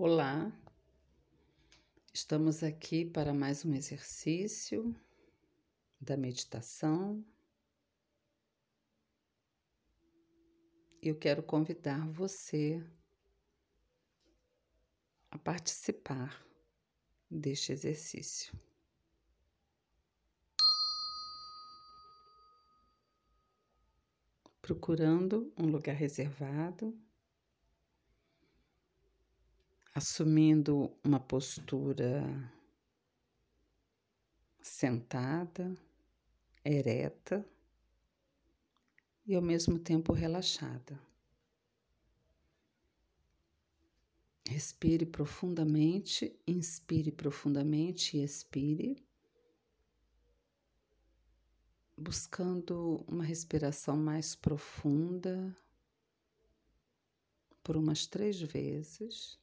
Olá, estamos aqui para mais um exercício da meditação. Eu quero convidar você a participar deste exercício. Procurando um lugar reservado assumindo uma postura sentada, ereta e ao mesmo tempo relaxada. Respire profundamente, inspire profundamente e expire, buscando uma respiração mais profunda por umas três vezes.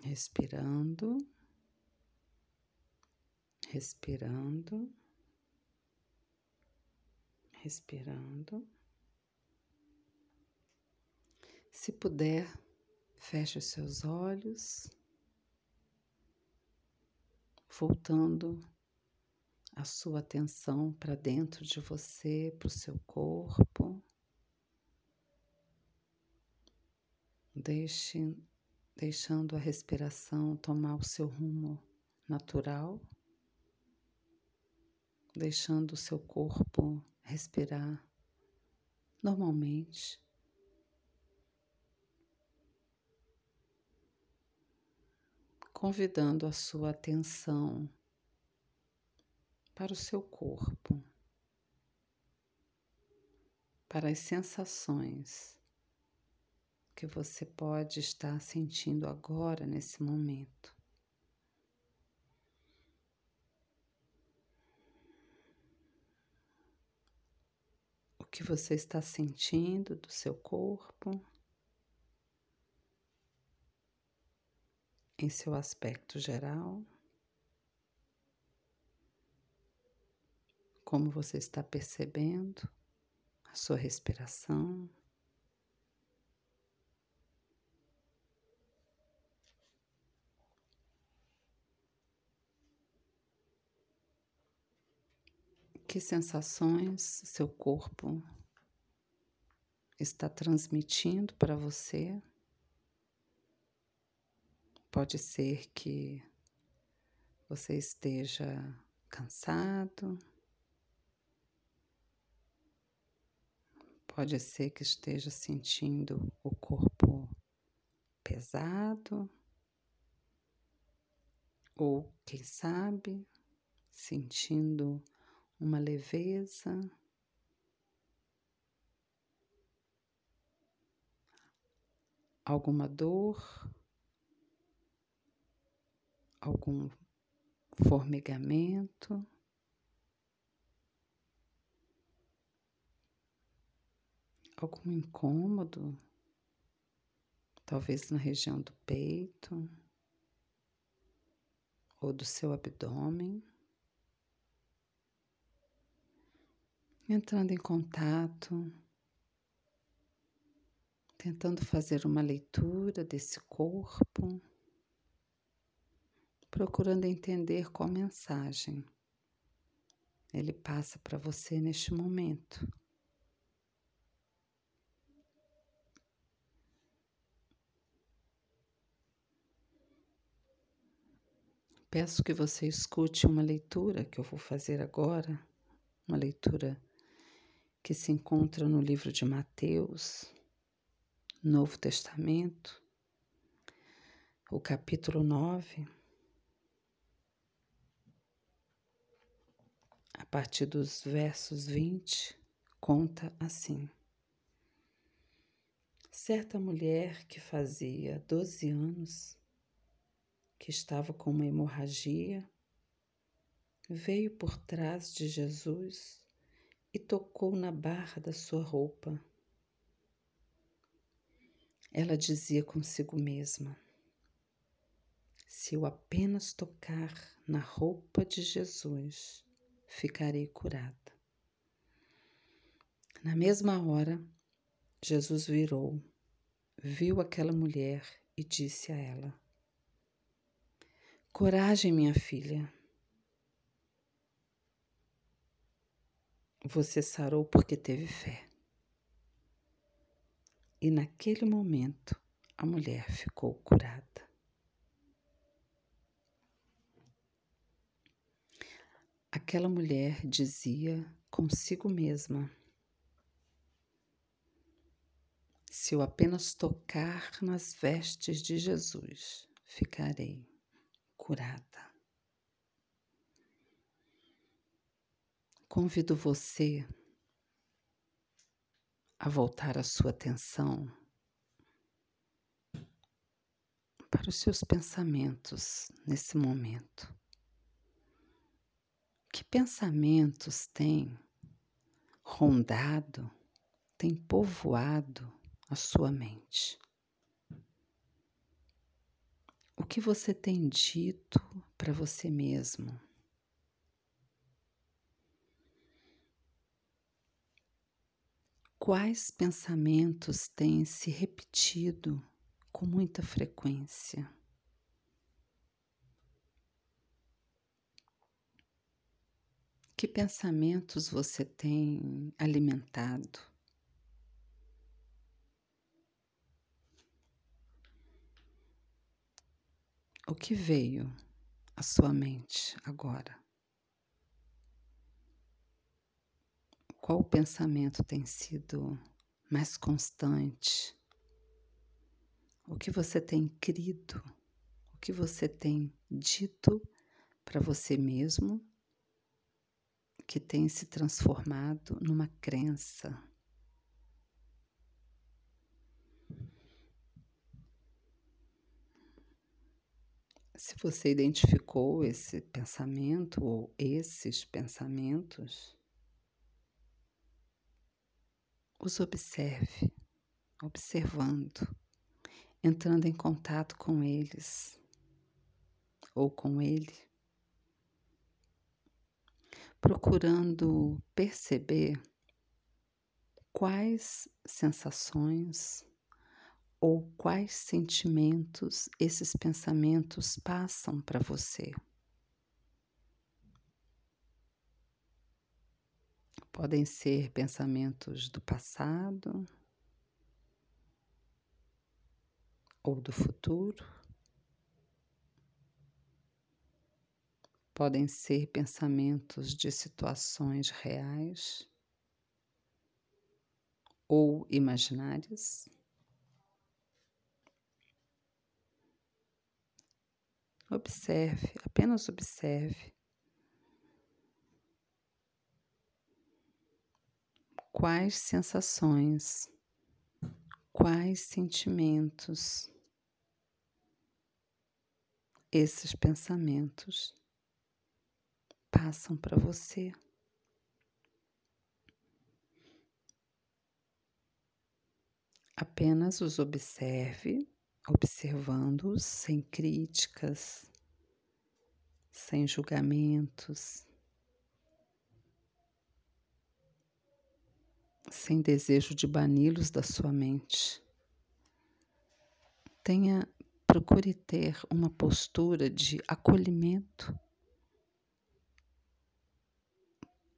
Respirando, respirando, respirando. Se puder, feche os seus olhos, voltando a sua atenção para dentro de você, para o seu corpo. Deixe deixando a respiração tomar o seu rumo natural, deixando o seu corpo respirar normalmente. Convidando a sua atenção para o seu corpo, para as sensações que você pode estar sentindo agora, nesse momento. O que você está sentindo do seu corpo, em seu aspecto geral. Como você está percebendo a sua respiração. Que sensações seu corpo está transmitindo para você? Pode ser que você esteja cansado, pode ser que esteja sentindo o corpo pesado, ou quem sabe, sentindo uma leveza. Alguma dor, algum formigamento, algum incômodo, talvez na região do peito ou do seu abdômen. Entrando em contato, tentando fazer uma leitura desse corpo, procurando entender qual mensagem ele passa para você neste momento. Peço que você escute uma leitura que eu vou fazer agora, uma leitura que se encontra no livro de Mateus, Novo Testamento, o capítulo 9, a partir dos versos 20, conta assim. Certa mulher que fazia 12 anos, que estava com uma hemorragia, veio por trás de Jesus e tocou na barra da sua roupa. Ela dizia consigo mesma: Se eu apenas tocar na roupa de Jesus, ficarei curada. Na mesma hora, Jesus virou, viu aquela mulher e disse a ela: Coragem, minha filha. Você sarou porque teve fé. E naquele momento a mulher ficou curada. Aquela mulher dizia consigo mesma: Se eu apenas tocar nas vestes de Jesus, ficarei curada. Convido você a voltar a sua atenção para os seus pensamentos nesse momento. Que pensamentos têm rondado, têm povoado a sua mente? O que você tem dito para você mesmo? Quais pensamentos têm se repetido com muita frequência? Que pensamentos você tem alimentado? O que veio à sua mente agora? Qual pensamento tem sido mais constante? O que você tem crido? O que você tem dito para você mesmo que tem se transformado numa crença? Se você identificou esse pensamento ou esses pensamentos, os observe, observando, entrando em contato com eles ou com ele, procurando perceber quais sensações ou quais sentimentos esses pensamentos passam para você. Podem ser pensamentos do passado ou do futuro. Podem ser pensamentos de situações reais ou imaginárias. Observe, apenas observe quais sensações, quais sentimentos esses pensamentos passam para você. Apenas os observe, observando-os sem críticas, sem julgamentos. Sem desejo de bani-los da sua mente. Tenha, procure ter uma postura de acolhimento,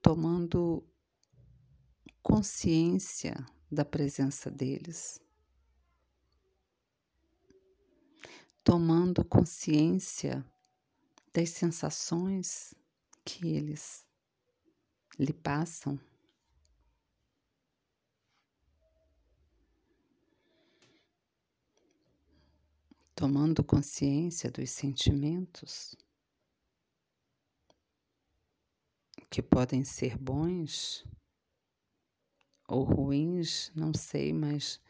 tomando consciência da presença deles, tomando consciência das sensações que eles lhe passam. Tomando consciência dos sentimentos que podem ser bons ou ruins, não sei, mas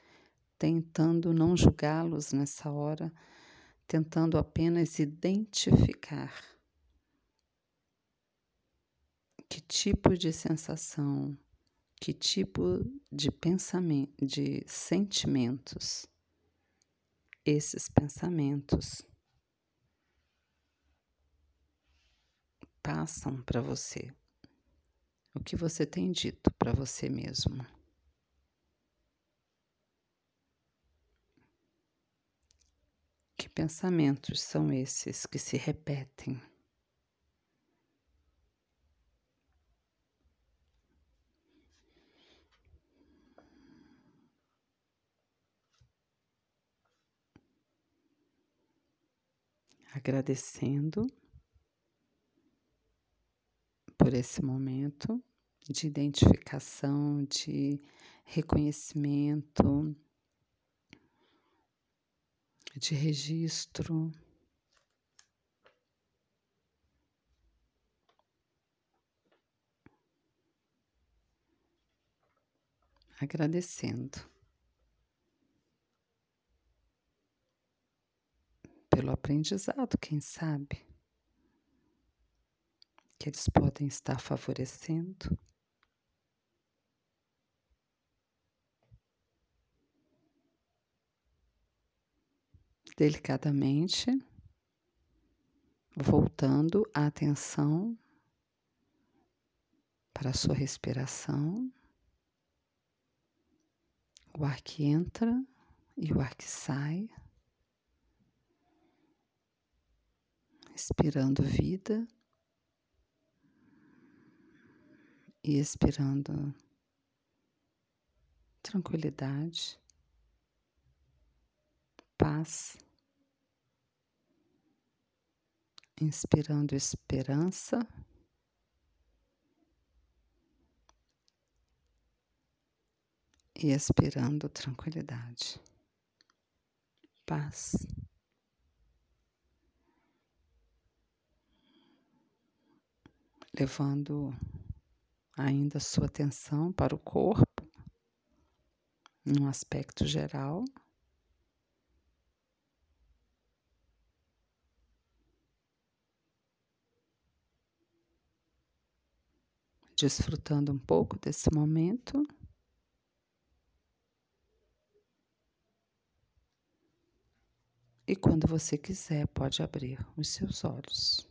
tentando não julgá-los nessa hora, tentando apenas identificar que tipo de sensação, que tipo de pensamento, de sentimentos esses pensamentos passam para você? O que você tem dito para você mesmo? Que pensamentos são esses que se repetem? Agradecendo por esse momento de identificação, de reconhecimento, de registro. Agradecendo pelo aprendizado, quem sabe, que eles podem estar favorecendo. delicadamente, voltando a atenção para a sua respiração, o ar que entra e o ar que sai, expirando vida e expirando tranquilidade, paz. inspirando esperança. E expirando tranquilidade, paz. Levando ainda sua atenção para o corpo, num aspecto geral. desfrutando um pouco desse momento. E quando você quiser, pode abrir os seus olhos.